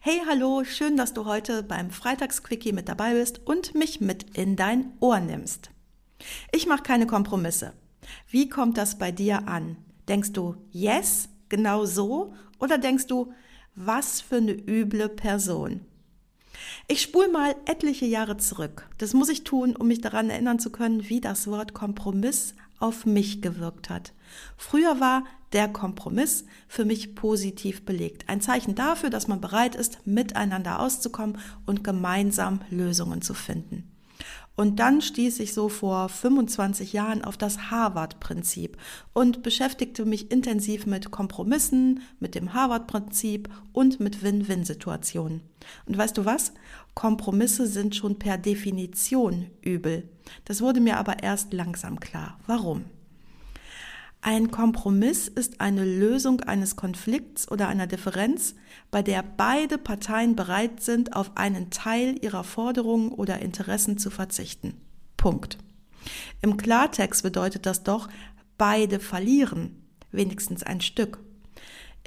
Hey, hallo, schön, dass du heute beim Freitagsquickie mit dabei bist und mich mit in dein Ohr nimmst. Ich mache keine Kompromisse. Wie kommt das bei dir an? Denkst du, yes, genau so? Oder denkst du, was für eine üble Person? Ich spule mal etliche Jahre zurück. Das muss ich tun, um mich daran erinnern zu können, wie das Wort Kompromiss auf mich gewirkt hat. Früher war der Kompromiss für mich positiv belegt. Ein Zeichen dafür, dass man bereit ist, miteinander auszukommen und gemeinsam Lösungen zu finden. Und dann stieß ich so vor 25 Jahren auf das Harvard-Prinzip und beschäftigte mich intensiv mit Kompromissen, mit dem Harvard-Prinzip und mit Win-Win-Situationen. Und weißt du was? Kompromisse sind schon per Definition übel. Das wurde mir aber erst langsam klar. Warum? Ein Kompromiss ist eine Lösung eines Konflikts oder einer Differenz, bei der beide Parteien bereit sind, auf einen Teil ihrer Forderungen oder Interessen zu verzichten. Punkt. Im Klartext bedeutet das doch, beide verlieren, wenigstens ein Stück.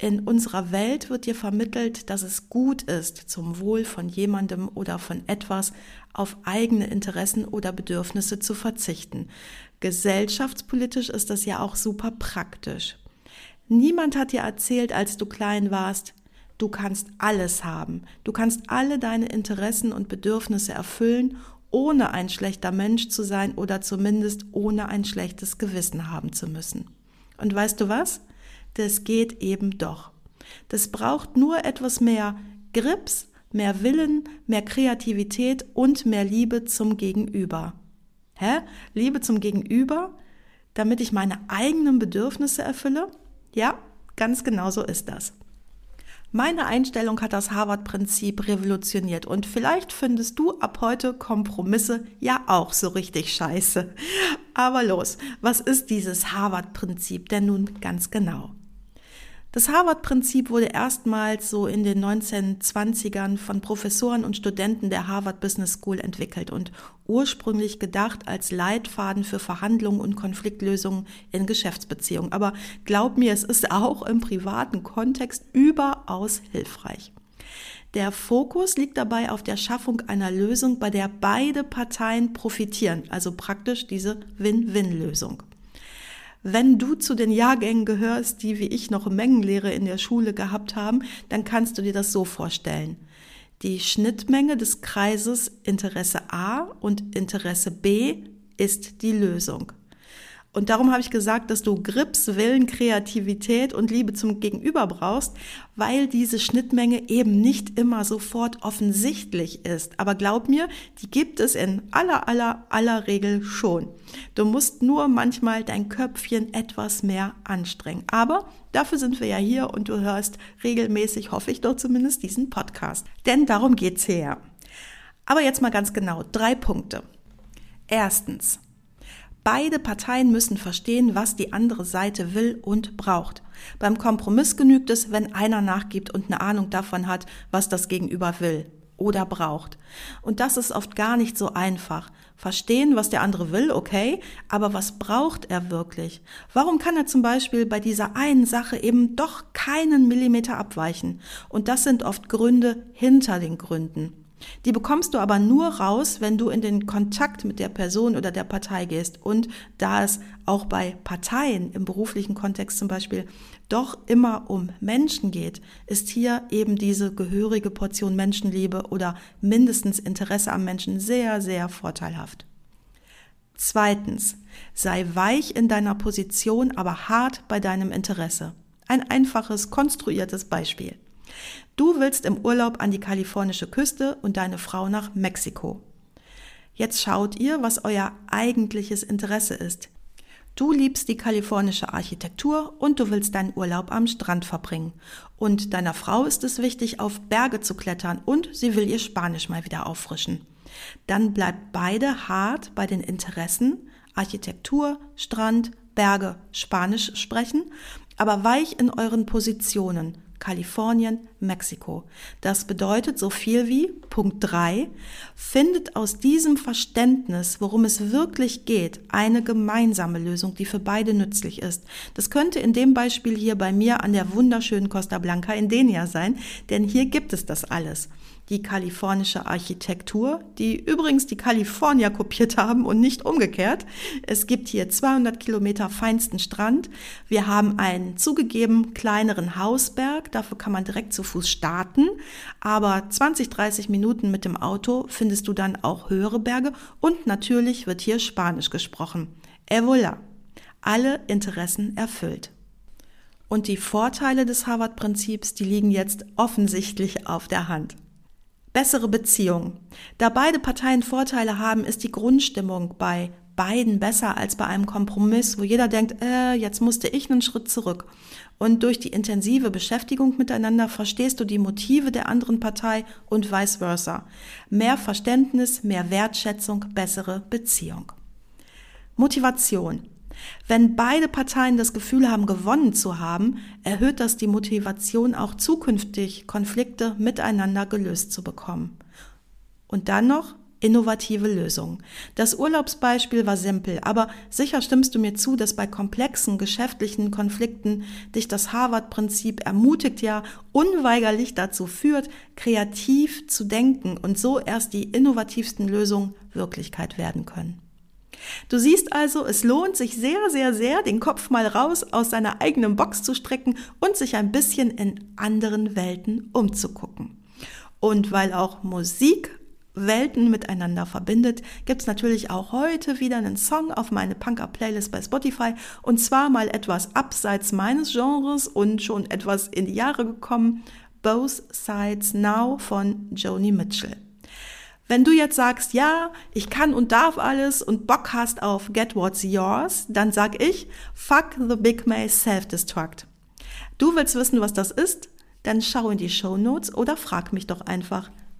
In unserer Welt wird dir vermittelt, dass es gut ist, zum Wohl von jemandem oder von etwas auf eigene Interessen oder Bedürfnisse zu verzichten. Gesellschaftspolitisch ist das ja auch super praktisch. Niemand hat dir erzählt, als du klein warst, du kannst alles haben. Du kannst alle deine Interessen und Bedürfnisse erfüllen, ohne ein schlechter Mensch zu sein oder zumindest ohne ein schlechtes Gewissen haben zu müssen. Und weißt du was? Das geht eben doch. Das braucht nur etwas mehr Grips, mehr Willen, mehr Kreativität und mehr Liebe zum Gegenüber. Hä? Liebe zum Gegenüber, damit ich meine eigenen Bedürfnisse erfülle? Ja, ganz genau so ist das. Meine Einstellung hat das Harvard-Prinzip revolutioniert und vielleicht findest du ab heute Kompromisse ja auch so richtig scheiße. Aber los, was ist dieses Harvard-Prinzip denn nun ganz genau? Das Harvard-Prinzip wurde erstmals so in den 1920ern von Professoren und Studenten der Harvard Business School entwickelt und ursprünglich gedacht als Leitfaden für Verhandlungen und Konfliktlösungen in Geschäftsbeziehungen. Aber glaub mir, es ist auch im privaten Kontext überaus hilfreich. Der Fokus liegt dabei auf der Schaffung einer Lösung, bei der beide Parteien profitieren, also praktisch diese Win-Win-Lösung. Wenn du zu den Jahrgängen gehörst, die wie ich noch Mengenlehre in der Schule gehabt haben, dann kannst du dir das so vorstellen. Die Schnittmenge des Kreises Interesse A und Interesse B ist die Lösung. Und darum habe ich gesagt, dass du Grips, Willen, Kreativität und Liebe zum Gegenüber brauchst, weil diese Schnittmenge eben nicht immer sofort offensichtlich ist. Aber glaub mir, die gibt es in aller, aller, aller Regel schon. Du musst nur manchmal dein Köpfchen etwas mehr anstrengen. Aber dafür sind wir ja hier und du hörst regelmäßig, hoffe ich doch zumindest, diesen Podcast. Denn darum geht's hier. Aber jetzt mal ganz genau. Drei Punkte. Erstens. Beide Parteien müssen verstehen, was die andere Seite will und braucht. Beim Kompromiss genügt es, wenn einer nachgibt und eine Ahnung davon hat, was das Gegenüber will oder braucht. Und das ist oft gar nicht so einfach. Verstehen, was der andere will, okay, aber was braucht er wirklich? Warum kann er zum Beispiel bei dieser einen Sache eben doch keinen Millimeter abweichen? Und das sind oft Gründe hinter den Gründen. Die bekommst du aber nur raus, wenn du in den Kontakt mit der Person oder der Partei gehst. Und da es auch bei Parteien im beruflichen Kontext zum Beispiel doch immer um Menschen geht, ist hier eben diese gehörige Portion Menschenliebe oder mindestens Interesse am Menschen sehr, sehr vorteilhaft. Zweitens, sei weich in deiner Position, aber hart bei deinem Interesse. Ein einfaches, konstruiertes Beispiel. Du willst im Urlaub an die kalifornische Küste und deine Frau nach Mexiko. Jetzt schaut ihr, was euer eigentliches Interesse ist. Du liebst die kalifornische Architektur und du willst deinen Urlaub am Strand verbringen. Und deiner Frau ist es wichtig, auf Berge zu klettern und sie will ihr Spanisch mal wieder auffrischen. Dann bleibt beide hart bei den Interessen Architektur, Strand, Berge, Spanisch sprechen, aber weich in euren Positionen Kalifornien, Mexiko. Das bedeutet so viel wie Punkt 3, findet aus diesem Verständnis, worum es wirklich geht, eine gemeinsame Lösung, die für beide nützlich ist. Das könnte in dem Beispiel hier bei mir an der wunderschönen Costa Blanca in Denia sein, denn hier gibt es das alles die kalifornische Architektur, die übrigens die Kalifornier kopiert haben und nicht umgekehrt. Es gibt hier 200 Kilometer feinsten Strand. Wir haben einen zugegeben kleineren Hausberg, dafür kann man direkt zu Fuß starten, aber 20, 30 Minuten mit dem Auto findest du dann auch höhere Berge und natürlich wird hier Spanisch gesprochen. Et. Alle Interessen erfüllt. Und die Vorteile des Harvard-Prinzips, die liegen jetzt offensichtlich auf der Hand. Bessere Beziehung. Da beide Parteien Vorteile haben, ist die Grundstimmung bei beiden besser als bei einem Kompromiss, wo jeder denkt, äh, jetzt musste ich einen Schritt zurück. Und durch die intensive Beschäftigung miteinander verstehst du die Motive der anderen Partei und vice versa. Mehr Verständnis, mehr Wertschätzung, bessere Beziehung. Motivation. Wenn beide Parteien das Gefühl haben, gewonnen zu haben, erhöht das die Motivation, auch zukünftig Konflikte miteinander gelöst zu bekommen. Und dann noch innovative Lösungen. Das Urlaubsbeispiel war simpel, aber sicher stimmst du mir zu, dass bei komplexen geschäftlichen Konflikten dich das Harvard-Prinzip ermutigt, ja unweigerlich dazu führt, kreativ zu denken und so erst die innovativsten Lösungen Wirklichkeit werden können. Du siehst also, es lohnt sich sehr, sehr, sehr, den Kopf mal raus aus seiner eigenen Box zu strecken und sich ein bisschen in anderen Welten umzugucken. Und weil auch Musik Welten miteinander verbindet, gibt es natürlich auch heute wieder einen Song auf meine Punker-Playlist bei Spotify und zwar mal etwas abseits meines Genres und schon etwas in die Jahre gekommen. Both Sides Now von Joni Mitchell. Wenn du jetzt sagst, ja, ich kann und darf alles und Bock hast auf Get What's Yours, dann sag ich, fuck the Big May Self-Destruct. Du willst wissen, was das ist? Dann schau in die Show Notes oder frag mich doch einfach.